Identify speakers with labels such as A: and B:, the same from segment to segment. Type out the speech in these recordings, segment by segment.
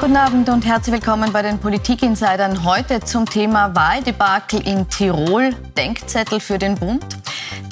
A: Guten Abend und herzlich willkommen bei den Politikinsidern. Heute zum Thema Wahldebakel in Tirol, Denkzettel für den Bund.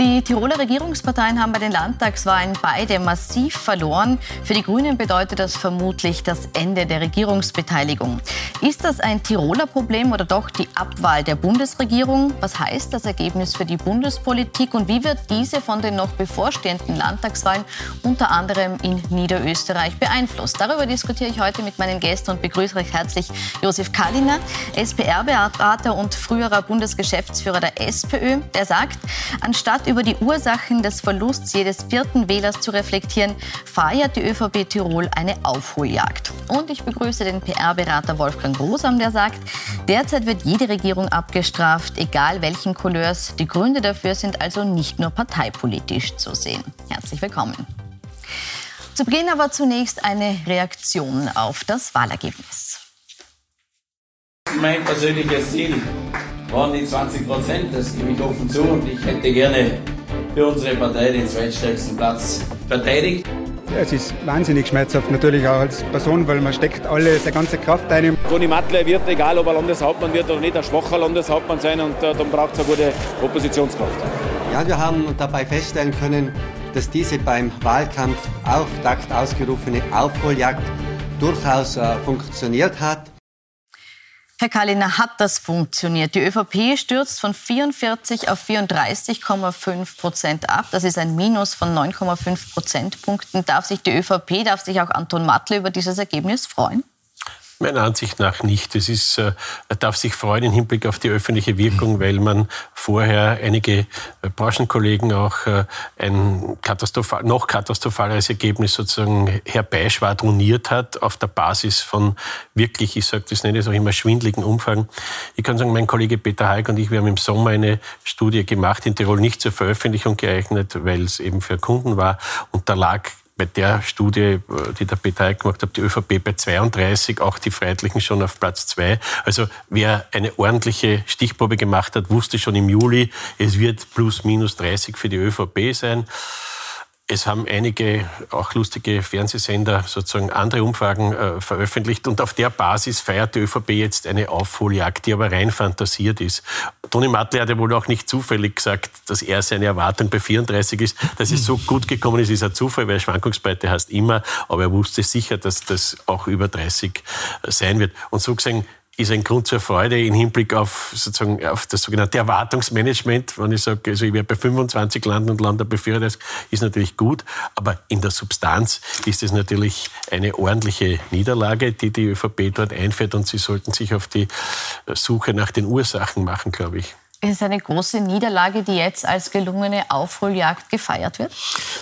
A: Die Tiroler Regierungsparteien haben bei den Landtagswahlen beide massiv verloren. Für die Grünen bedeutet das vermutlich das Ende der Regierungsbeteiligung. Ist das ein Tiroler Problem oder doch die Abwahl der Bundesregierung? Was heißt das Ergebnis für die Bundespolitik und wie wird diese von den noch bevorstehenden Landtagswahlen unter anderem in Niederösterreich beeinflusst? Darüber diskutiere ich heute mit meinen Gästen und begrüße recht herzlich Josef Kalliner, SPR-Berater und früherer Bundesgeschäftsführer der SPÖ. Der sagt, anstatt über die Ursachen des Verlusts jedes vierten Wählers zu reflektieren, feiert die ÖVP Tirol eine Aufholjagd. Und ich begrüße den PR-Berater Wolfgang Grosam, der sagt, derzeit wird jede Regierung abgestraft, egal welchen Couleurs. Die Gründe dafür sind also nicht nur parteipolitisch zu sehen. Herzlich willkommen. Zu Beginn aber zunächst eine Reaktion auf das Wahlergebnis.
B: Mein persönliches Ziel waren die 20 Prozent, das gebe ich offen zu. Und ich hätte gerne für unsere Partei den zweitstärksten Platz verteidigt.
C: Es ist wahnsinnig schmerzhaft, natürlich auch als Person, weil man steckt alle seine ganze Kraft ein.
D: Toni Matle wird, egal ob er Landeshauptmann wird oder nicht, ein schwacher Landeshauptmann sein und äh, dann braucht es eine gute Oppositionskraft.
E: Ja, wir haben dabei feststellen können, dass diese beim Wahlkampf auf Takt ausgerufene Aufholjagd durchaus äh, funktioniert hat.
A: Herr Kalliner, hat das funktioniert? Die ÖVP stürzt von 44 auf 34,5 Prozent ab. Das ist ein Minus von 9,5 Prozentpunkten. Darf sich die ÖVP, darf sich auch Anton Matle über dieses Ergebnis freuen?
F: Meiner Ansicht nach nicht. Es ist, äh, darf sich freuen im Hinblick auf die öffentliche Wirkung, weil man vorher einige äh, Branchenkollegen auch äh, ein katastrophal, noch katastrophaleres Ergebnis sozusagen herbeischwadroniert hat auf der Basis von wirklich, ich sage das nenne ich auch immer, schwindligen Umfang. Ich kann sagen, mein Kollege Peter Heik und ich, wir haben im Sommer eine Studie gemacht, in Tirol nicht zur Veröffentlichung geeignet, weil es eben für Kunden war. Und da lag bei der Studie, die der Peter gemacht hat, die ÖVP bei 32, auch die Freiheitlichen schon auf Platz 2. Also wer eine ordentliche Stichprobe gemacht hat, wusste schon im Juli, es wird plus minus 30 für die ÖVP sein. Es haben einige auch lustige Fernsehsender sozusagen andere Umfragen äh, veröffentlicht und auf der Basis feiert die ÖVP jetzt eine Aufholjagd, die aber rein fantasiert ist. Toni Matle hat ja wohl auch nicht zufällig gesagt, dass er seine Erwartung bei 34 ist. Dass es so gut gekommen ist, ist ein Zufall, weil Schwankungsbreite heißt immer, aber er wusste sicher, dass das auch über 30 sein wird. Und so gesehen ist ein Grund zur Freude im Hinblick auf, sozusagen, auf das sogenannte Erwartungsmanagement. Wenn ich sage, also ich werde bei 25 landen und bei 34, ist natürlich gut. Aber in der Substanz ist es natürlich eine ordentliche Niederlage, die die ÖVP dort einfährt. Und sie sollten sich auf die Suche nach den Ursachen machen, glaube ich.
A: Ist es eine große Niederlage, die jetzt als gelungene Aufholjagd gefeiert wird?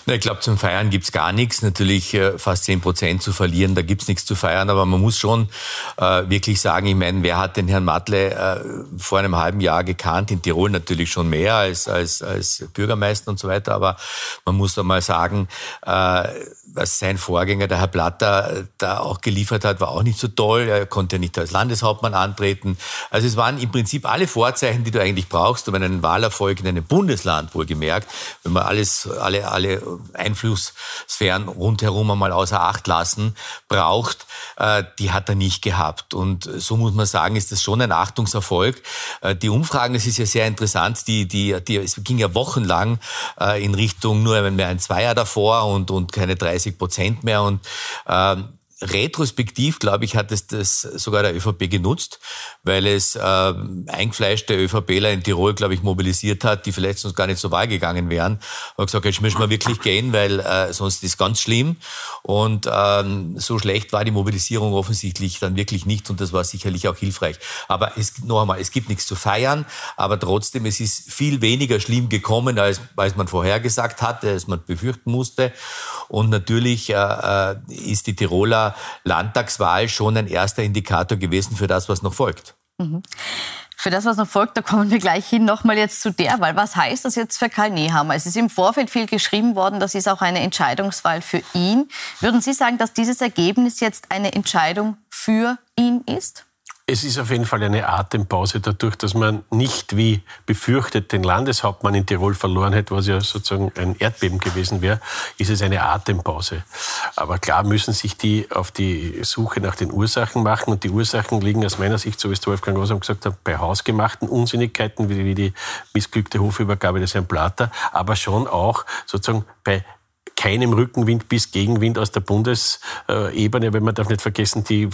G: Na, ich glaube, zum Feiern gibt's gar nichts. Natürlich äh, fast 10 Prozent zu verlieren, da gibt's nichts zu feiern. Aber man muss schon äh, wirklich sagen, ich meine, wer hat den Herrn Matle äh, vor einem halben Jahr gekannt? In Tirol natürlich schon mehr als, als, als Bürgermeister und so weiter. Aber man muss da mal sagen, äh, was sein Vorgänger, der Herr Platter, da auch geliefert hat, war auch nicht so toll. Er konnte nicht als Landeshauptmann antreten. Also es waren im Prinzip alle Vorzeichen, die du eigentlich brauchst, um einen Wahlerfolg in einem Bundesland wohlgemerkt, wenn man alles, alle, alle Einflusssphären rundherum einmal außer Acht lassen, braucht, äh, die hat er nicht gehabt. Und so muss man sagen, ist das schon ein Achtungserfolg. Äh, die Umfragen, das ist ja sehr interessant, die, die, die, es ging ja wochenlang äh, in Richtung nur mehr ein Zweier davor und, und keine 30 30 Prozent mehr. Und ähm, retrospektiv, glaube ich, hat es das sogar der ÖVP genutzt, weil es äh, eingefleischte ÖVPler in Tirol, glaube ich, mobilisiert hat, die vielleicht sonst gar nicht zur Wahl gegangen wären. Und gesagt, jetzt müssen wir wirklich gehen, weil äh, sonst ist ganz schlimm. Und ähm, so schlecht war die Mobilisierung offensichtlich dann wirklich nicht und das war sicherlich auch hilfreich. Aber es, noch einmal, es gibt nichts zu feiern, aber trotzdem, es ist viel weniger schlimm gekommen, als, als man vorhergesagt hatte, als man befürchten musste. Und natürlich äh, äh ist die Tiroler Landtagswahl schon ein erster Indikator gewesen für das, was noch folgt. Mhm.
A: Für das, was noch folgt, da kommen wir gleich hin. Nochmal jetzt zu der Wahl. Was heißt das jetzt für Karl Nehammer? Es ist im Vorfeld viel geschrieben worden, das ist auch eine Entscheidungswahl für ihn. Würden Sie sagen, dass dieses Ergebnis jetzt eine Entscheidung für ihn ist?
F: Es ist auf jeden Fall eine Atempause dadurch, dass man nicht wie befürchtet den Landeshauptmann in Tirol verloren hätte, was ja sozusagen ein Erdbeben gewesen wäre, ist es eine Atempause. Aber klar müssen sich die auf die Suche nach den Ursachen machen und die Ursachen liegen aus meiner Sicht, so wie es Wolfgang Rosam gesagt hat, bei hausgemachten Unsinnigkeiten wie die missglückte Hofübergabe des Herrn Plater, aber schon auch sozusagen bei keinem Rückenwind bis Gegenwind aus der Bundesebene, weil man darf nicht vergessen, die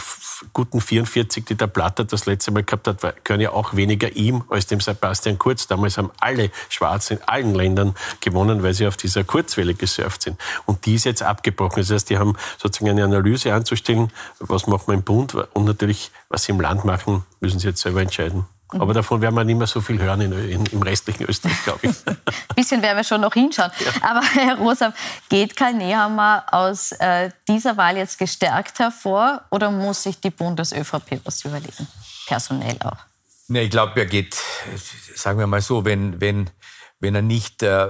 F: guten 44, die der Platter das letzte Mal gehabt hat, gehören ja auch weniger ihm als dem Sebastian Kurz. Damals haben alle Schwarzen in allen Ländern gewonnen, weil sie auf dieser Kurzwelle gesurft sind. Und die ist jetzt abgebrochen. Das heißt, die haben sozusagen eine Analyse anzustellen, was macht man im Bund und natürlich, was sie im Land machen, müssen sie jetzt selber entscheiden. Aber davon werden wir nicht mehr so viel hören in, in, im restlichen Österreich, glaube ich.
A: Ein bisschen werden wir schon noch hinschauen. Ja. Aber Herr Rosam, geht Karl Nehammer aus äh, dieser Wahl jetzt gestärkt hervor oder muss sich die Bundes-ÖVP was überlegen? Personell auch.
G: Nee, ich glaube, er geht, sagen wir mal so, wenn, wenn, wenn er nicht äh,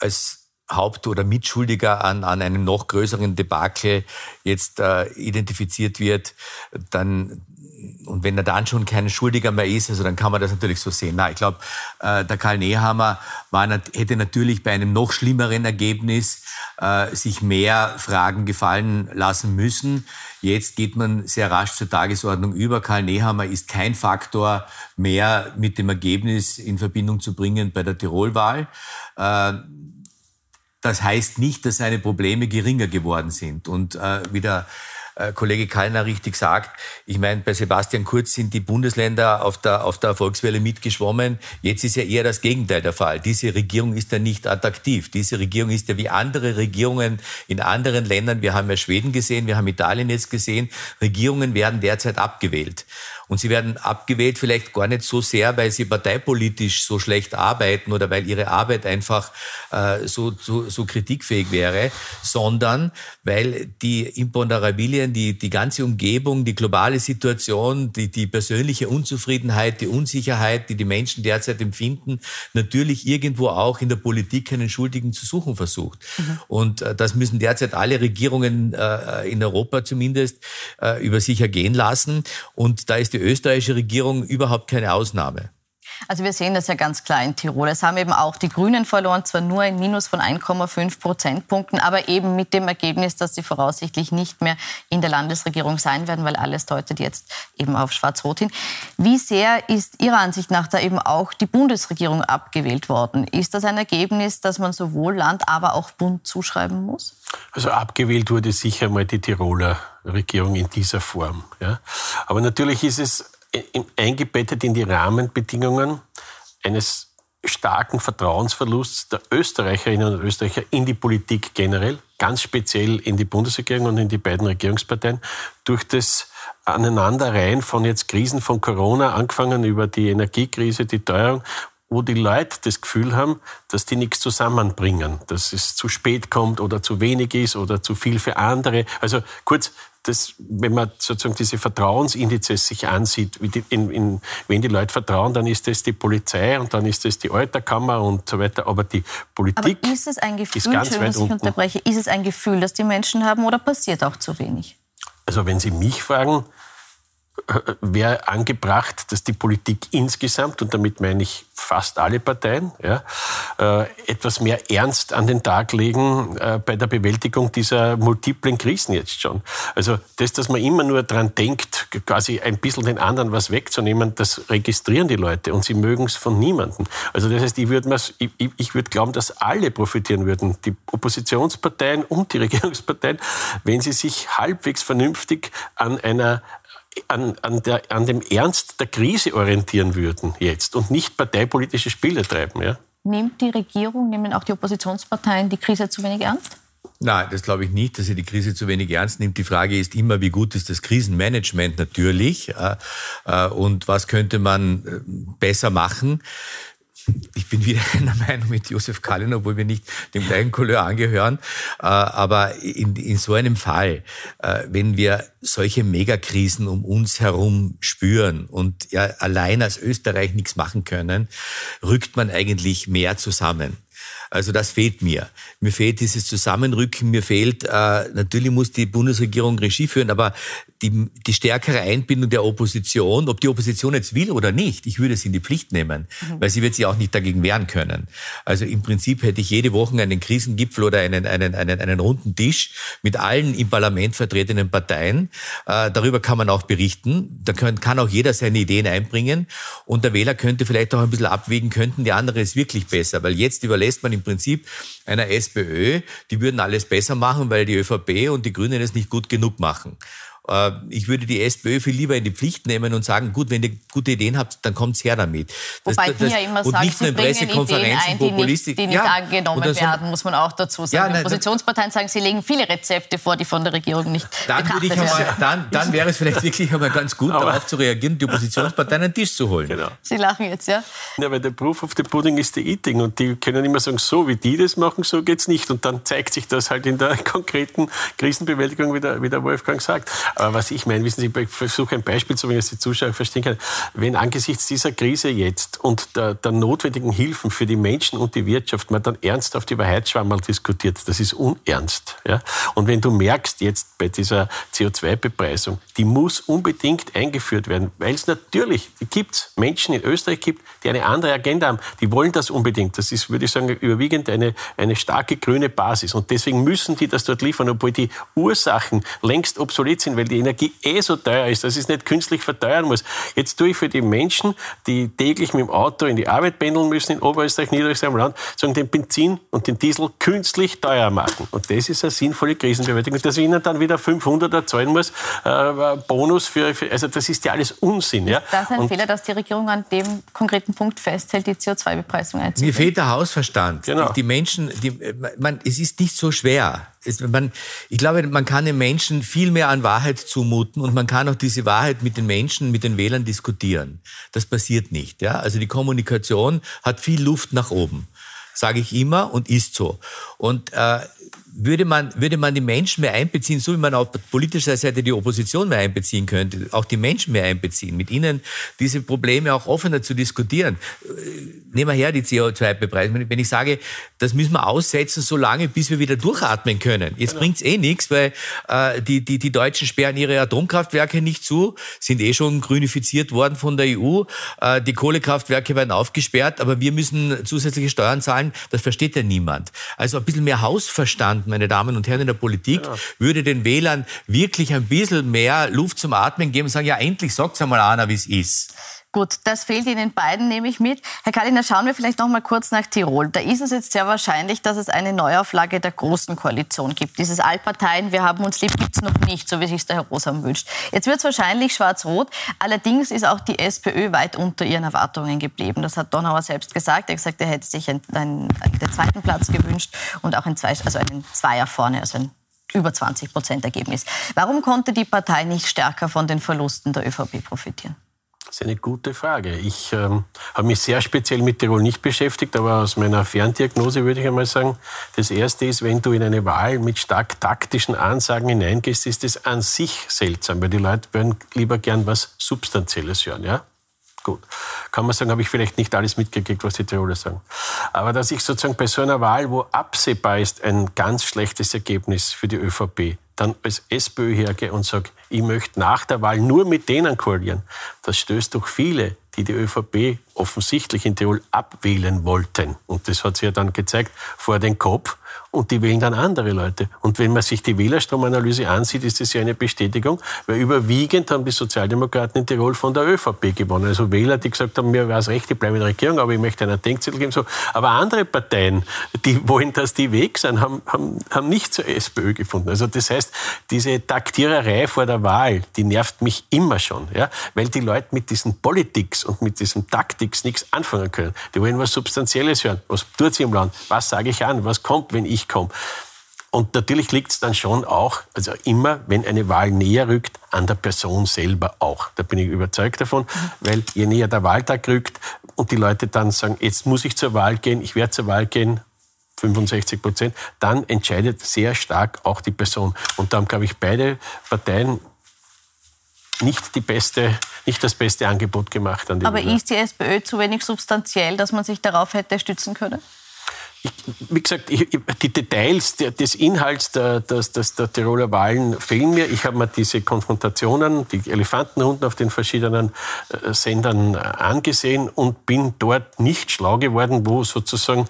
G: als Haupt- oder Mitschuldiger an, an einem noch größeren Debakel jetzt äh, identifiziert wird, dann und wenn er dann schon kein Schuldiger mehr ist, also dann kann man das natürlich so sehen. Na, ich glaube, äh, der Karl Nehammer war, hätte natürlich bei einem noch schlimmeren Ergebnis äh, sich mehr Fragen gefallen lassen müssen. Jetzt geht man sehr rasch zur Tagesordnung über. Karl Nehammer ist kein Faktor mehr mit dem Ergebnis in Verbindung zu bringen bei der Tirolwahl. Äh, das heißt nicht, dass seine Probleme geringer geworden sind. Und äh, wieder äh, Kollege Kallner richtig sagt. Ich meine, bei Sebastian Kurz sind die Bundesländer auf der, auf der Erfolgswelle mitgeschwommen. Jetzt ist ja eher das Gegenteil der Fall. Diese Regierung ist ja nicht attraktiv. Diese Regierung ist ja wie andere Regierungen in anderen Ländern. Wir haben ja Schweden gesehen, wir haben Italien jetzt gesehen. Regierungen werden derzeit abgewählt. Und sie werden abgewählt vielleicht gar nicht so sehr, weil sie parteipolitisch so schlecht arbeiten oder weil ihre Arbeit einfach äh, so, so, so kritikfähig wäre, sondern weil die Imponderabilien, die, die ganze Umgebung, die globale Situation, die, die persönliche Unzufriedenheit, die Unsicherheit, die die Menschen derzeit empfinden, natürlich irgendwo auch in der Politik einen Schuldigen zu suchen versucht. Mhm. Und äh, das müssen derzeit alle Regierungen äh, in Europa zumindest äh, über sich ergehen lassen. Und da ist die die österreichische Regierung überhaupt keine Ausnahme.
A: Also wir sehen das ja ganz klar in Tirol. Es haben eben auch die Grünen verloren, zwar nur ein Minus von 1,5 Prozentpunkten, aber eben mit dem Ergebnis, dass sie voraussichtlich nicht mehr in der Landesregierung sein werden, weil alles deutet jetzt eben auf Schwarz-Rot hin. Wie sehr ist Ihrer Ansicht nach da eben auch die Bundesregierung abgewählt worden? Ist das ein Ergebnis, das man sowohl Land, aber auch Bund zuschreiben muss?
F: Also abgewählt wurde sicher mal die Tiroler Regierung in dieser Form. Ja. Aber natürlich ist es eingebettet in die Rahmenbedingungen eines starken Vertrauensverlusts der Österreicherinnen und Österreicher in die Politik generell, ganz speziell in die Bundesregierung und in die beiden Regierungsparteien, durch das Aneinanderreihen von jetzt Krisen von Corona, angefangen über die Energiekrise, die Teuerung, wo die Leute das Gefühl haben, dass die nichts zusammenbringen, dass es zu spät kommt oder zu wenig ist oder zu viel für andere. Also kurz, das, wenn man sozusagen diese Vertrauensindizes sich ansieht, in, in, wenn die Leute vertrauen, dann ist das die Polizei und dann ist das die Alterkammer und so weiter. Aber die Politik
A: Aber ist es ein Gefühl, ist ganz weit ich unterbreche, ist es ein Gefühl, das die Menschen haben oder passiert auch zu wenig?
F: Also wenn Sie mich fragen, wäre angebracht, dass die Politik insgesamt, und damit meine ich fast alle Parteien, ja, äh, etwas mehr Ernst an den Tag legen äh, bei der Bewältigung dieser multiplen Krisen jetzt schon. Also das, dass man immer nur daran denkt, quasi ein bisschen den anderen was wegzunehmen, das registrieren die Leute und sie mögen es von niemandem. Also das heißt, ich würde ich, ich würd glauben, dass alle profitieren würden, die Oppositionsparteien und die Regierungsparteien, wenn sie sich halbwegs vernünftig an einer an, an, der, an dem Ernst der Krise orientieren würden jetzt und nicht parteipolitische Spiele treiben. Ja?
A: Nimmt die Regierung, nehmen auch die Oppositionsparteien die Krise zu wenig ernst?
G: Nein, das glaube ich nicht, dass sie die Krise zu wenig ernst nimmt. Die Frage ist immer, wie gut ist das Krisenmanagement natürlich äh, äh, und was könnte man äh, besser machen ich bin wieder in der Meinung mit Josef Kallin, obwohl wir nicht dem gleichen Couleur angehören. Äh, aber in, in so einem Fall, äh, wenn wir solche Megakrisen um uns herum spüren und ja allein als Österreich nichts machen können, rückt man eigentlich mehr zusammen. Also das fehlt mir. Mir fehlt dieses Zusammenrücken, mir fehlt, äh, natürlich muss die Bundesregierung Regie führen, aber die, die stärkere Einbindung der Opposition, ob die Opposition jetzt will oder nicht, ich würde sie in die Pflicht nehmen, mhm. weil sie wird sich auch nicht dagegen wehren können. Also im Prinzip hätte ich jede Woche einen Krisengipfel oder einen, einen, einen, einen runden Tisch mit allen im Parlament vertretenen Parteien. Äh, darüber kann man auch berichten. Da können, kann auch jeder seine Ideen einbringen und der Wähler könnte vielleicht auch ein bisschen abwägen, könnten die andere ist wirklich besser, weil jetzt überlässt man im Prinzip einer SPÖ, die würden alles besser machen, weil die ÖVP und die Grünen es nicht gut genug machen. Äh, ich würde die SPÖ viel lieber in die Pflicht nehmen und sagen, gut, wenn ihr gute Ideen habt, dann kommt's her damit.
A: Das, Wobei das, ja immer und sagt, nicht nur in Pressekonferenzen ein, die nicht, die nicht ja, angenommen so, werden, muss man auch dazu sagen. Ja, Oppositionsparteien sagen, sie legen viele Rezepte vor, die von der Regierung nicht
G: dann betrachtet werden. Einmal, dann, dann wäre es vielleicht wirklich einmal ganz gut, Aber darauf zu reagieren, die Oppositionsparteien an den Tisch zu holen. Genau.
A: Sie lachen jetzt, ja?
F: Ja, weil der Proof of the Pudding ist the Eating und die können immer sagen, so wie die das machen, so geht's nicht. Und dann zeigt sich das halt in der konkreten Krisenbewältigung, wie der, wie der Wolfgang sagt. Aber was ich meine, wissen Sie, ich versuche ein Beispiel zu bringen, dass die Zuschauer verstehen können. Wenn angesichts dieser Krise jetzt und der, der notwendigen Hilfen für die Menschen und die Wirtschaft man dann ernsthaft über Heizschwammerl diskutiert, das ist unernst. Ja? Und wenn du merkst jetzt bei dieser CO2-Bepreisung, die muss unbedingt eingeführt werden, weil es natürlich, gibt Menschen in Österreich gibt, die eine andere Agenda haben, die wollen das unbedingt. Das ist, würde ich sagen, überwiegend eine, eine starke grüne Basis. Und deswegen müssen die das dort liefern, obwohl die Ursachen längst obsolet sind, weil die Energie eh so teuer ist, dass ich es nicht künstlich verteuern muss. Jetzt tue ich für die Menschen, die täglich mit dem Auto in die Arbeit pendeln müssen in Oberösterreich, Niederösterreich, im Land, sagen, den Benzin und den Diesel künstlich teuer machen. Und das ist eine sinnvolle Krisenbewältigung. Dass ich ihnen dann wieder 500er zahlen muss, äh, Bonus für, für, also das ist ja alles Unsinn. Ja?
A: Das ist ein und Fehler, dass die Regierung an dem konkreten Punkt festhält, die CO2-Bepreisung einzuführen.
G: Mir fehlt der Hausverstand. Genau. Die, die Menschen, die, man, es ist nicht so schwer es, man, ich glaube, man kann den Menschen viel mehr an Wahrheit zumuten und man kann auch diese Wahrheit mit den Menschen, mit den Wählern diskutieren. Das passiert nicht. Ja? Also die Kommunikation hat viel Luft nach oben, sage ich immer und ist so. Und äh, würde man, würde man die Menschen mehr einbeziehen, so wie man auf politischer Seite die Opposition mehr einbeziehen könnte, auch die Menschen mehr einbeziehen, mit ihnen diese Probleme auch offener zu diskutieren. Äh, nehmen wir her die CO2-Bepreisung. Wenn ich sage, das müssen wir aussetzen, so lange, bis wir wieder durchatmen können. Jetzt genau. bringt's eh nichts, weil äh, die, die, die Deutschen sperren ihre Atomkraftwerke nicht zu, sind eh schon grünifiziert worden von der EU. Äh, die Kohlekraftwerke werden aufgesperrt, aber wir müssen zusätzliche Steuern zahlen. Das versteht ja niemand. Also ein bisschen mehr Hausverstand meine Damen und Herren in der Politik, ja. würde den Wählern wirklich ein bisschen mehr Luft zum Atmen geben und sagen, ja, endlich sagt's einmal einer, wie es ist.
A: Gut, das fehlt Ihnen beiden, nehme ich mit. Herr Kalliner, schauen wir vielleicht noch mal kurz nach Tirol. Da ist es jetzt sehr wahrscheinlich, dass es eine Neuauflage der Großen Koalition gibt. Dieses Allparteien, wir haben uns lieb, gibt es noch nicht, so wie sich der Herr Rosam wünscht. Jetzt wird es wahrscheinlich schwarz-rot. Allerdings ist auch die SPÖ weit unter ihren Erwartungen geblieben. Das hat Donauer selbst gesagt. Er hat gesagt, er hätte sich einen, einen, den zweiten Platz gewünscht und auch einen, Zwei, also einen Zweier vorne, also ein über 20 Prozent Ergebnis. Warum konnte die Partei nicht stärker von den Verlusten der ÖVP profitieren?
F: Das ist eine gute Frage. Ich ähm, habe mich sehr speziell mit Tirol nicht beschäftigt, aber aus meiner Ferndiagnose würde ich einmal sagen, das Erste ist, wenn du in eine Wahl mit stark taktischen Ansagen hineingehst, ist es an sich seltsam, weil die Leute würden lieber gern was Substanzielles hören. Ja? Gut. Kann man sagen, habe ich vielleicht nicht alles mitgekriegt, was die Tiroler sagen. Aber dass ich sozusagen bei so einer Wahl, wo absehbar ist ein ganz schlechtes Ergebnis für die ÖVP, dann als SPÖ hergehe und sage, ich möchte nach der Wahl nur mit denen koalieren, das stößt doch viele, die die ÖVP offensichtlich in Tirol abwählen wollten. Und das hat sich ja dann gezeigt, vor den Kopf und die wählen dann andere Leute. Und wenn man sich die Wählerstromanalyse ansieht, ist das ja eine Bestätigung, weil überwiegend haben die Sozialdemokraten in Tirol von der ÖVP gewonnen. Also Wähler, die gesagt haben, mir war es recht, ich bleibe in der Regierung, aber ich möchte einen Denkzettel geben. So. Aber andere Parteien, die wollen, dass die weg sind, haben, haben, haben nicht zur SPÖ gefunden. Also das heißt, diese Taktiererei vor der Wahl, die nervt mich immer schon, ja? weil die Leute mit diesen Politics und mit diesem Taktiks nichts anfangen können. Die wollen was Substanzielles hören. Was tut sie im Land? Was sage ich an? Was kommt, wenn ich komme? Und natürlich liegt es dann schon auch, also immer, wenn eine Wahl näher rückt, an der Person selber auch. Da bin ich überzeugt davon, weil je näher der Wahltag rückt und die Leute dann sagen, jetzt muss ich zur Wahl gehen, ich werde zur Wahl gehen, 65 Prozent, dann entscheidet sehr stark auch die Person. Und da haben, glaube ich, beide Parteien nicht, die beste, nicht das beste Angebot gemacht.
A: an die Aber Wähler. ist die SPÖ zu wenig substanziell, dass man sich darauf hätte stützen können?
F: ich, wie gesagt, ich, die Details des Inhalts der, des, des, der Tiroler Wahlen fehlen mir. Ich habe mir diese Konfrontationen, die Elefantenrunden auf den verschiedenen äh, Sendern äh, angesehen und bin dort nicht schlau geworden, wo sozusagen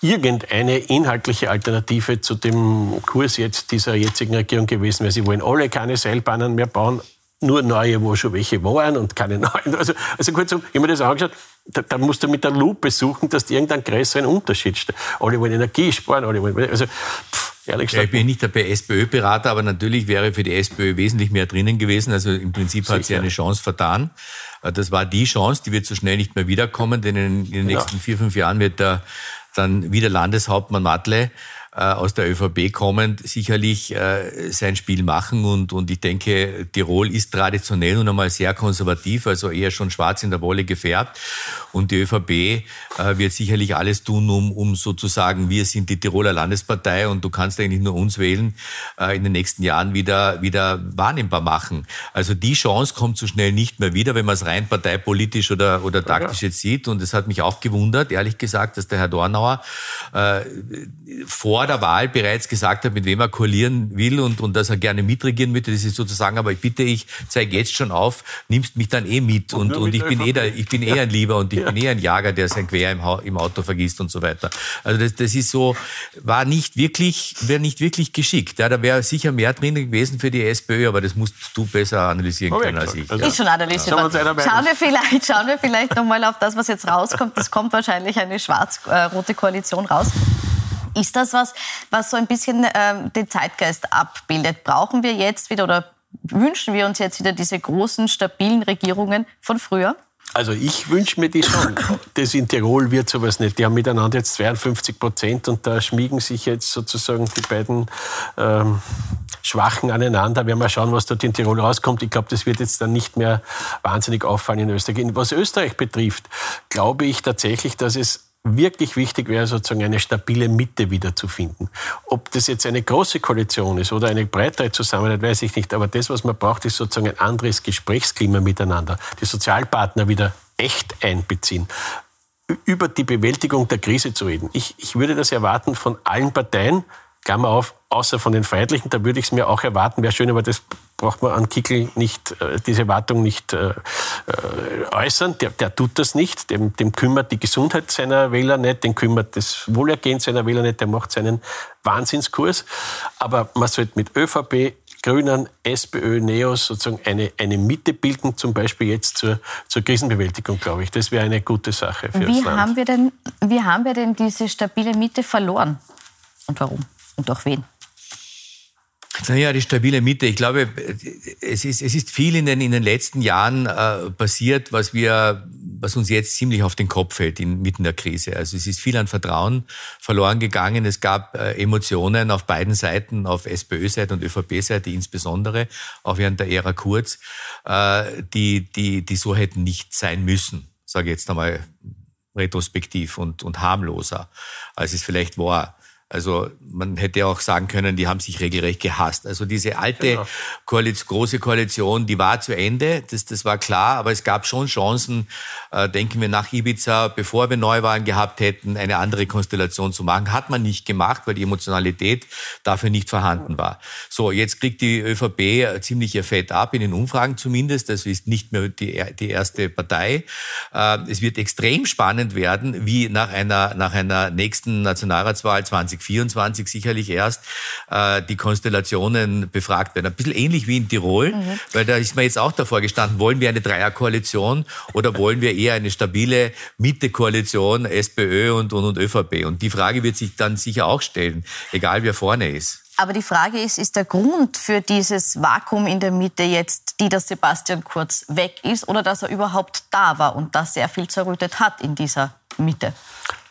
F: irgendeine inhaltliche Alternative zu dem Kurs jetzt dieser jetzigen Regierung gewesen wäre. Sie wollen alle keine Seilbahnen mehr bauen, nur neue, wo schon welche waren und keine neuen. Also, also kurzum, ich habe mir das angeschaut, da, da musst du mit der Lupe suchen, dass du irgendeinen größeren Unterschied steht. Alle wollen Energie sparen, alle wollen, also, pff, ehrlich gesagt.
G: Ja, ich bin nicht der SPÖ-Berater, aber natürlich wäre für die SPÖ wesentlich mehr drinnen gewesen. Also im Prinzip Sicher. hat sie eine Chance vertan. Das war die Chance, die wird so schnell nicht mehr wiederkommen, denn in, in den nächsten ja. vier, fünf Jahren wird der, dann wieder Landeshauptmann Matle äh, aus der ÖVP kommend sicherlich äh, sein Spiel machen. Und, und ich denke, Tirol ist traditionell nun einmal sehr konservativ, also eher schon schwarz in der Wolle gefärbt. Und die ÖVP äh, wird sicherlich alles tun, um, um sozusagen, wir sind die Tiroler Landespartei und du kannst eigentlich nur uns wählen, äh, in den nächsten Jahren wieder, wieder wahrnehmbar machen. Also die Chance kommt so schnell nicht mehr wieder, wenn man es rein parteipolitisch oder, oder taktisch jetzt sieht. Und es hat mich auch gewundert, ehrlich gesagt, dass der Herr Dornauer äh, vor vor der Wahl bereits gesagt hat, mit wem er koalieren will und, und dass er gerne mitregieren möchte. Das ist sozusagen, aber ich bitte, ich zeige jetzt schon auf, nimmst mich dann eh mit und, und, und ich bin eh der, ich bin eh ein Lieber und ich ja. bin eh ein Jager, der sein Quer im, im Auto vergisst und so weiter. Also das, das ist so, war nicht wirklich, wäre nicht wirklich geschickt. Ja, da wäre sicher mehr drin gewesen für die SPÖ, aber das musst du besser analysieren können als ich.
A: Also, ist schon analysiert. Ja. Schauen wir vielleicht, schauen wir vielleicht nochmal auf das, was jetzt rauskommt. Es kommt wahrscheinlich eine schwarz-rote Koalition raus. Ist das was, was so ein bisschen äh, den Zeitgeist abbildet? Brauchen wir jetzt wieder oder wünschen wir uns jetzt wieder diese großen, stabilen Regierungen von früher?
F: Also ich wünsche mir die schon. Das in Tirol wird sowas nicht. Die haben miteinander jetzt 52 Prozent und da schmiegen sich jetzt sozusagen die beiden ähm, Schwachen aneinander. Werden wir schauen, was dort in Tirol rauskommt. Ich glaube, das wird jetzt dann nicht mehr wahnsinnig auffallen in Österreich. Was Österreich betrifft, glaube ich tatsächlich, dass es wirklich wichtig wäre, sozusagen eine stabile Mitte wiederzufinden. Ob das jetzt eine große Koalition ist oder eine breitere Zusammenarbeit, weiß ich nicht. Aber das, was man braucht, ist sozusagen ein anderes Gesprächsklima miteinander. Die Sozialpartner wieder echt einbeziehen über die Bewältigung der Krise zu reden. Ich, ich würde das erwarten von allen Parteien, Klammer auf, außer von den Freiheitlichen, da würde ich es mir auch erwarten, wäre schön, aber das braucht man an Kickel nicht, äh, diese Erwartung nicht äh, äh, äußern. Der, der tut das nicht. Dem, dem kümmert die Gesundheit seiner Wähler nicht, dem kümmert das Wohlergehen seiner Wähler nicht, der macht seinen Wahnsinnskurs. Aber man sollte mit ÖVP, Grünen, SPÖ, NEOS sozusagen eine, eine Mitte bilden, zum Beispiel jetzt zur, zur Krisenbewältigung, glaube ich. Das wäre eine gute Sache für
A: wie
F: Land.
A: Haben wir denn, wie haben wir denn diese stabile Mitte verloren? Und warum? Und durch wen?
G: Naja, die stabile Mitte. Ich glaube, es ist, es ist viel in den, in den letzten Jahren äh, passiert, was wir, was uns jetzt ziemlich auf den Kopf fällt inmitten der Krise. Also es ist viel an Vertrauen verloren gegangen. Es gab äh, Emotionen auf beiden Seiten, auf SPÖ-Seite und ÖVP-Seite insbesondere, auch während der Ära Kurz, äh, die, die, die so hätten nicht sein müssen, sage ich jetzt einmal retrospektiv und, und harmloser, als es vielleicht war. Also man hätte auch sagen können, die haben sich regelrecht gehasst. Also diese alte genau. Koalition, große Koalition, die war zu Ende, das, das war klar, aber es gab schon Chancen, äh, denken wir nach Ibiza, bevor wir Neuwahlen gehabt hätten, eine andere Konstellation zu machen. Hat man nicht gemacht, weil die Emotionalität dafür nicht vorhanden war. So, jetzt kriegt die ÖVP ziemlich ihr Fett ab, in den Umfragen zumindest. Das ist nicht mehr die, die erste Partei. Äh, es wird extrem spannend werden, wie nach einer, nach einer nächsten Nationalratswahl 20 2024 sicherlich erst äh, die Konstellationen befragt werden. Ein bisschen ähnlich wie in Tirol, mhm. weil da ist man jetzt auch davor gestanden, wollen wir eine Dreierkoalition oder wollen wir eher eine stabile Mitte-Koalition, SPÖ und, und, und ÖVP? Und die Frage wird sich dann sicher auch stellen, egal wer vorne ist.
A: Aber die Frage ist, ist der Grund für dieses Vakuum in der Mitte jetzt die, dass Sebastian Kurz weg ist oder dass er überhaupt da war und das sehr viel zerrüttet hat in dieser Mitte?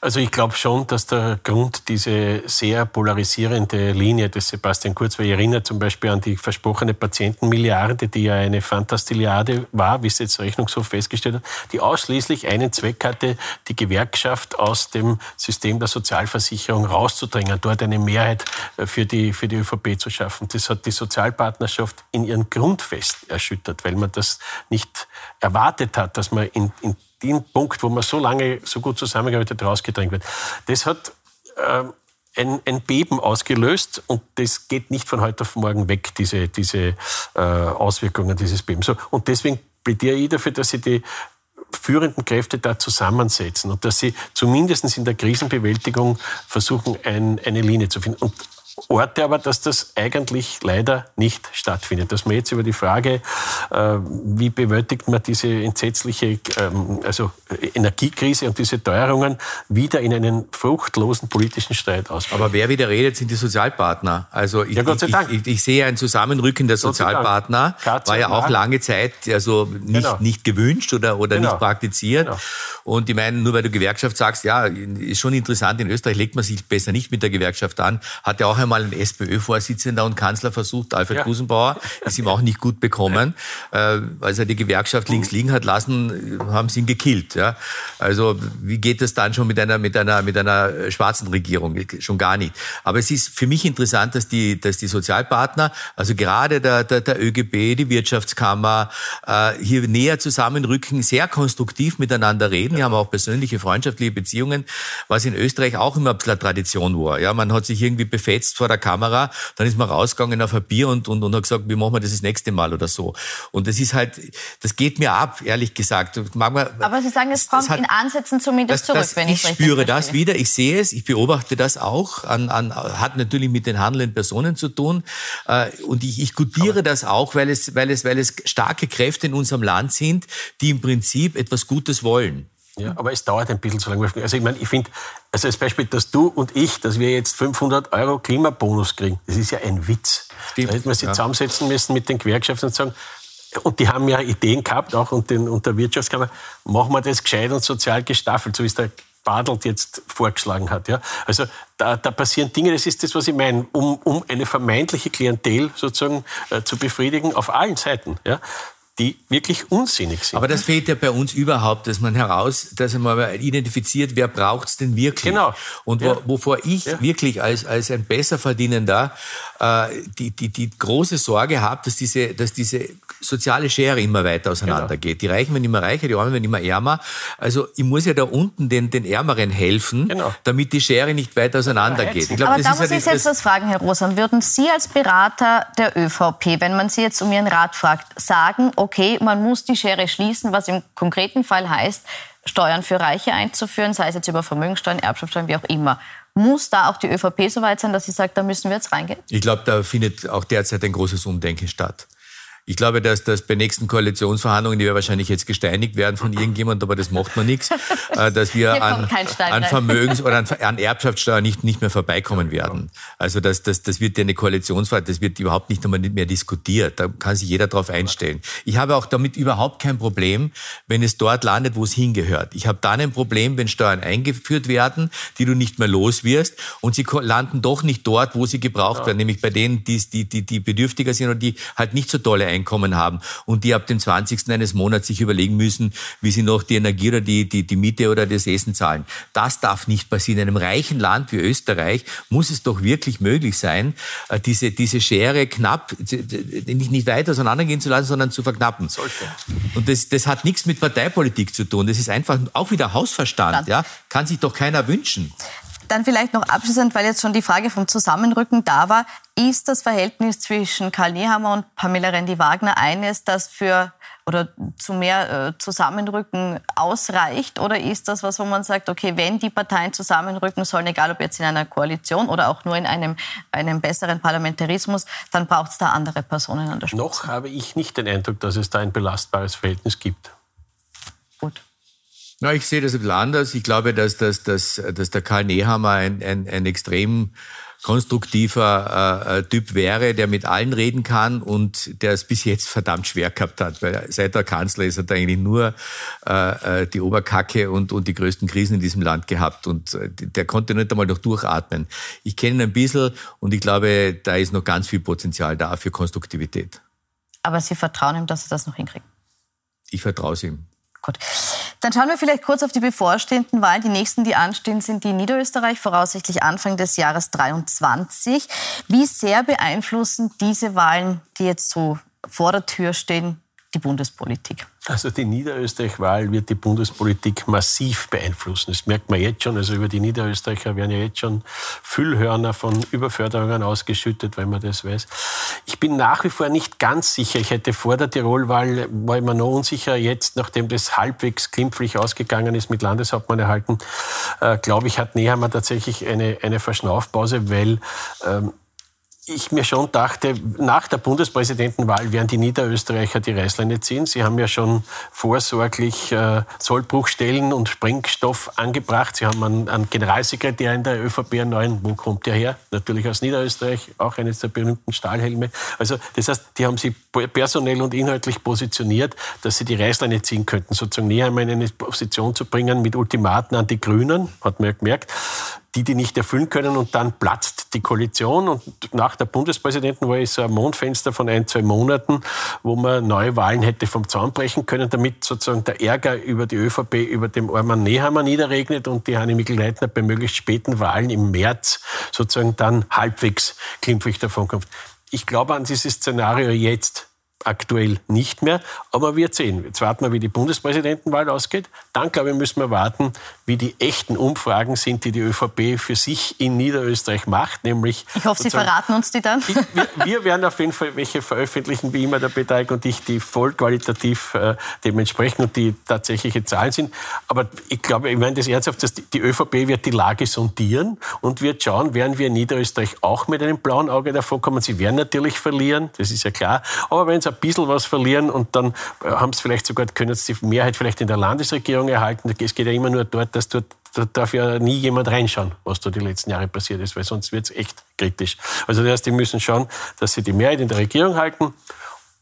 F: Also ich glaube schon, dass der Grund diese sehr polarisierende Linie des Sebastian Kurz, weil ich erinnere zum Beispiel an die versprochene Patientenmilliarde, die ja eine Fantastiliade war, wie es jetzt Rechnungshof festgestellt hat, die ausschließlich einen Zweck hatte, die Gewerkschaft aus dem System der Sozialversicherung rauszudrängen, dort eine Mehrheit äh, für die, für die ÖVP zu schaffen. Das hat die Sozialpartnerschaft in ihren Grundfest erschüttert, weil man das nicht erwartet hat, dass man in, in den Punkt, wo man so lange so gut zusammengearbeitet rausgedrängt wird. Das hat äh, ein, ein, Beben ausgelöst und das geht nicht von heute auf morgen weg, diese, diese äh, Auswirkungen dieses Bebens. So, und deswegen plädiere ich dafür, dass sie die führenden Kräfte da zusammensetzen und dass sie zumindest in der Krisenbewältigung versuchen, ein, eine Linie zu finden. Und orte aber, dass das eigentlich leider nicht stattfindet. Dass man jetzt über die Frage, äh, wie bewältigt man diese entsetzliche ähm, also Energiekrise und diese Teuerungen, wieder in einen fruchtlosen politischen Streit aus.
G: Aber wer wieder redet, sind die Sozialpartner. Also ich, ja, Gott sei Dank. Ich, ich, ich sehe ein Zusammenrücken der Sozialpartner. War ja auch lange Zeit also nicht, genau. nicht gewünscht oder, oder genau. nicht praktiziert. Genau. Und ich meine, nur weil du Gewerkschaft sagst, ja, ist schon interessant, in Österreich legt man sich besser nicht mit der Gewerkschaft an, hat ja auch einmal ein SPÖ-Vorsitzender und Kanzler versucht, Alfred ja. Gusenbauer, ist ihm auch nicht gut bekommen. Äh, als er die Gewerkschaft links liegen hat lassen, haben sie ihn gekillt. Ja? Also wie geht das dann schon mit einer, mit einer, mit einer schwarzen Regierung? Schon gar nicht. Aber es ist für mich interessant, dass die, dass die Sozialpartner, also gerade der, der, der ÖGB, die Wirtschaftskammer, äh, hier näher zusammenrücken, sehr konstruktiv miteinander reden. Die haben auch persönliche, freundschaftliche Beziehungen, was in Österreich auch immer ein bisschen Tradition war. Ja, man hat sich irgendwie befetzt vor der Kamera, dann ist man rausgegangen auf ein Bier und, und, und hat gesagt, wie machen wir das das nächste Mal oder so. Und das ist halt, das geht mir ab, ehrlich gesagt.
A: Man, Aber Sie sagen, es kommt hat, in Ansätzen zumindest das, zurück,
G: das, wenn ich Ich spüre das wieder, ich sehe es, ich beobachte das auch, an, an, hat natürlich mit den handelnden Personen zu tun. Äh, und ich, ich gutiere Aber das auch, weil es, weil, es, weil es starke Kräfte in unserem Land sind, die im Prinzip etwas Gutes wollen.
F: Ja, aber es dauert ein bisschen zu lange. Also ich meine, ich finde, also als Beispiel, dass du und ich, dass wir jetzt 500 Euro Klimabonus kriegen, das ist ja ein Witz. Stimmt, da hätten wir sich ja. zusammensetzen müssen mit den Gewerkschaften und sagen, und die haben ja Ideen gehabt, auch und, den, und der Wirtschaftskammer, machen wir das gescheit und sozial gestaffelt, so wie es der Badelt jetzt vorgeschlagen hat. Ja? Also da, da passieren Dinge, das ist das, was ich meine, um, um eine vermeintliche Klientel sozusagen äh, zu befriedigen auf allen Seiten. Ja? Die wirklich unsinnig sind.
G: Aber das fehlt ja bei uns überhaupt, dass man heraus, dass man identifiziert, wer braucht es denn wirklich?
F: Genau.
G: Und wo, ja. wovor ich ja. wirklich als, als ein Besserverdienender äh, die, die, die große Sorge habe, dass diese, dass diese soziale Schere immer weiter auseinandergeht. Genau. Die Reichen werden immer reicher, die Armen werden immer ärmer. Also ich muss ja da unten den, den Ärmeren helfen, genau. damit die Schere nicht weiter auseinandergeht.
A: Ich glaub, Aber da muss ich jetzt was fragen, Herr Rosam. Würden Sie als Berater der ÖVP, wenn man Sie jetzt um Ihren Rat fragt, sagen, okay, man muss die Schere schließen, was im konkreten Fall heißt, Steuern für Reiche einzuführen, sei es jetzt über Vermögensteuern, Erbschaftssteuern, wie auch immer. Muss da auch die ÖVP so weit sein, dass sie sagt, da müssen wir jetzt reingehen?
G: Ich glaube, da findet auch derzeit ein großes Umdenken statt. Ich glaube, dass das bei nächsten Koalitionsverhandlungen, die wir wahrscheinlich jetzt gesteinigt werden von irgendjemand, aber das macht man nichts, äh, dass wir an, an Vermögens- oder an, an Erbschaftssteuer nicht, nicht mehr vorbeikommen werden. Also das, das, das wird ja eine Koalitionsverhandlung, das wird überhaupt nicht einmal mehr diskutiert. Da kann sich jeder darauf einstellen. Ich habe auch damit überhaupt kein Problem, wenn es dort landet, wo es hingehört. Ich habe dann ein Problem, wenn Steuern eingeführt werden, die du nicht mehr los wirst und sie landen doch nicht dort, wo sie gebraucht werden, nämlich bei denen, die, die, die, die bedürftiger sind und die halt nicht so tolle Einkommen haben und die ab dem 20. eines Monats sich überlegen müssen, wie sie noch die Energie oder die, die, die Miete oder das Essen zahlen. Das darf nicht passieren. In einem reichen Land wie Österreich muss es doch wirklich möglich sein, äh, diese, diese Schere knapp, nicht, nicht weiter auseinandergehen zu lassen, sondern zu verknappen. Sollte. Und das, das hat nichts mit Parteipolitik zu tun. Das ist einfach auch wieder Hausverstand. Ja? Kann sich doch keiner wünschen.
A: Dann vielleicht noch abschließend, weil jetzt schon die Frage vom Zusammenrücken da war. Ist das Verhältnis zwischen Karl Nehammer und Pamela Rendi-Wagner eines, das für oder zu mehr äh, Zusammenrücken ausreicht? Oder ist das was, wo man sagt, okay, wenn die Parteien zusammenrücken sollen, egal ob jetzt in einer Koalition oder auch nur in einem, einem besseren Parlamentarismus, dann braucht es da andere Personen an der
F: Spitze? Noch habe ich nicht den Eindruck, dass es da ein belastbares Verhältnis gibt.
A: Gut.
G: Na, ich sehe das ein bisschen anders. Ich glaube, dass, dass, dass, dass der Karl Nehammer ein, ein, ein extrem konstruktiver äh, äh, Typ wäre, der mit allen reden kann und der es bis jetzt verdammt schwer gehabt hat, weil seit er Kanzler ist, hat er eigentlich nur äh, äh, die Oberkacke und, und die größten Krisen in diesem Land gehabt und äh, der konnte nicht einmal noch durchatmen. Ich kenne ihn ein bisschen und ich glaube, da ist noch ganz viel Potenzial da für Konstruktivität.
A: Aber Sie vertrauen ihm, dass er das noch hinkriegt?
G: Ich vertraue es ihm.
A: Gut. Dann schauen wir vielleicht kurz auf die bevorstehenden Wahlen. Die nächsten, die anstehen, sind die in Niederösterreich, voraussichtlich Anfang des Jahres 23. Wie sehr beeinflussen diese Wahlen, die jetzt so vor der Tür stehen, die Bundespolitik?
F: Also die Niederösterreich-Wahl wird die Bundespolitik massiv beeinflussen. Das merkt man jetzt schon. Also über die Niederösterreicher werden ja jetzt schon Füllhörner von Überförderungen ausgeschüttet, wenn man das weiß. Ich bin nach wie vor nicht ganz sicher. Ich hätte vor der Tirolwahl, war ich mir noch unsicher. Jetzt, nachdem das halbwegs glimpflich ausgegangen ist mit Landeshauptmann erhalten, äh, glaube ich, hat Nehammer tatsächlich eine, eine Verschnaufpause, weil ähm, ich mir schon dachte, nach der Bundespräsidentenwahl werden die Niederösterreicher die Reißleine ziehen. Sie haben ja schon vorsorglich äh, Sollbruchstellen und Sprengstoff angebracht. Sie haben einen, einen Generalsekretär in der ÖVP, einen neuen. Wo kommt der her? Natürlich aus Niederösterreich, auch eines der berühmten Stahlhelme. Also das heißt, die haben sie personell und inhaltlich positioniert, dass sie die Reißleine ziehen könnten, sozusagen näher in eine Position zu bringen mit Ultimaten an die Grünen, hat man ja gemerkt die die nicht erfüllen können und dann platzt die Koalition und nach der Bundespräsidentenwahl ist so ein Mondfenster von ein, zwei Monaten, wo man neue Wahlen hätte vom Zaun brechen können, damit sozusagen der Ärger über die ÖVP über dem Orman Nehammer niederregnet und die Hanne Mikl-Leitner bei möglichst späten Wahlen im März sozusagen dann halbwegs glimpflich davonkommt. Ich glaube an dieses Szenario jetzt aktuell nicht mehr. Aber wir sehen. Jetzt warten wir, wie die Bundespräsidentenwahl ausgeht. Dann, glaube ich, müssen wir warten, wie die echten Umfragen sind, die die ÖVP für sich in Niederösterreich macht. Nämlich
A: ich hoffe, Sie verraten uns die dann.
F: Ich, wir, wir, werden auf jeden Fall welche veröffentlichen, wie immer der Beteig und ich, die voll qualitativ äh, dementsprechend und die tatsächliche Zahlen sind. Aber ich glaube, ich meine das ernsthaft, dass die, die ÖVP wird die Lage sondieren und wird schauen, werden wir in Niederösterreich auch mit einem blauen Auge davon kommen. Sie werden natürlich verlieren, das ist ja klar. Aber wenn es ein bisschen was verlieren und dann äh, haben es vielleicht sogar, können sie die Mehrheit vielleicht in der Landesregierung erhalten. Es geht ja immer nur dort, dass dort da darf ja nie jemand reinschauen, was da die letzten Jahre passiert ist, weil sonst wird es echt kritisch. Also das heißt, die müssen schauen, dass sie die Mehrheit in der Regierung halten.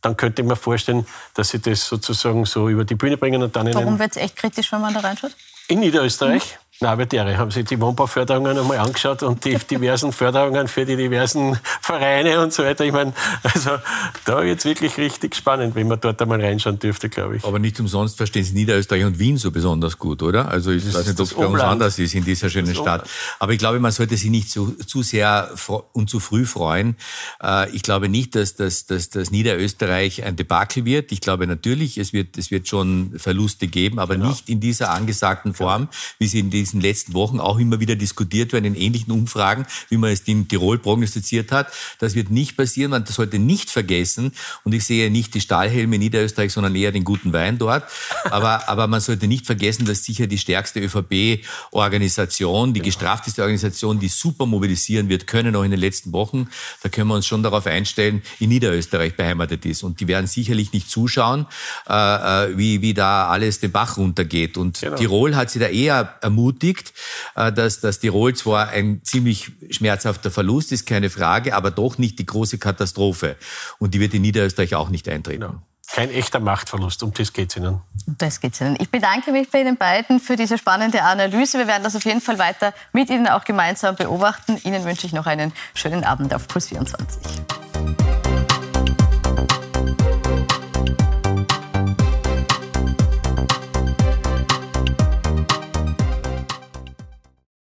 F: Dann könnte ich mir vorstellen, dass sie das sozusagen so über die Bühne bringen und dann
A: Warum wird es echt kritisch, wenn man da reinschaut?
F: In Niederösterreich? Mhm. Na, Vetere, haben Sie die Wohnbauförderungen einmal angeschaut und die diversen Förderungen für die diversen Vereine und so weiter? Ich meine, also da wird es wirklich richtig spannend, wenn man dort einmal reinschauen dürfte, glaube ich.
G: Aber nicht umsonst verstehen Sie Niederösterreich und Wien so besonders gut, oder? Also ich das weiß nicht, ob es bei uns anders ist in dieser schönen Stadt. Aber ich glaube, man sollte sich nicht zu, zu sehr und zu früh freuen. Äh, ich glaube nicht, dass, dass, dass, dass Niederösterreich ein Debakel wird. Ich glaube natürlich, es wird, es wird schon Verluste geben, aber genau. nicht in dieser angesagten Form, wie sie in diesen diesen letzten Wochen auch immer wieder diskutiert werden in ähnlichen Umfragen, wie man es in Tirol prognostiziert hat. Das wird nicht passieren. Man sollte nicht vergessen, und ich sehe nicht die Stahlhelme in Niederösterreich, sondern eher den guten Wein dort. Aber, aber man sollte nicht vergessen, dass sicher die stärkste ÖVP-Organisation, die genau. gestrafteste Organisation, die super mobilisieren wird können, auch in den letzten Wochen, da können wir uns schon darauf einstellen, in Niederösterreich beheimatet ist. Und die werden sicherlich nicht zuschauen, äh, äh wie, wie da alles den Bach runtergeht. Und genau. Tirol hat sie da eher ermutigt, ermutigt, äh, dass, dass Tirol zwar ein ziemlich schmerzhafter Verlust ist, keine Frage, aber doch nicht die große Katastrophe. Und die wird in Niederösterreich auch nicht eintreten.
F: Genau. Kein echter Machtverlust, um das geht es Ihnen.
A: Um das geht es Ihnen. Ich bedanke mich bei Ihnen beiden für diese spannende Analyse. Wir werden das auf jeden Fall weiter mit Ihnen auch gemeinsam beobachten. Ihnen wünsche ich noch einen schönen Abend auf Puls 24.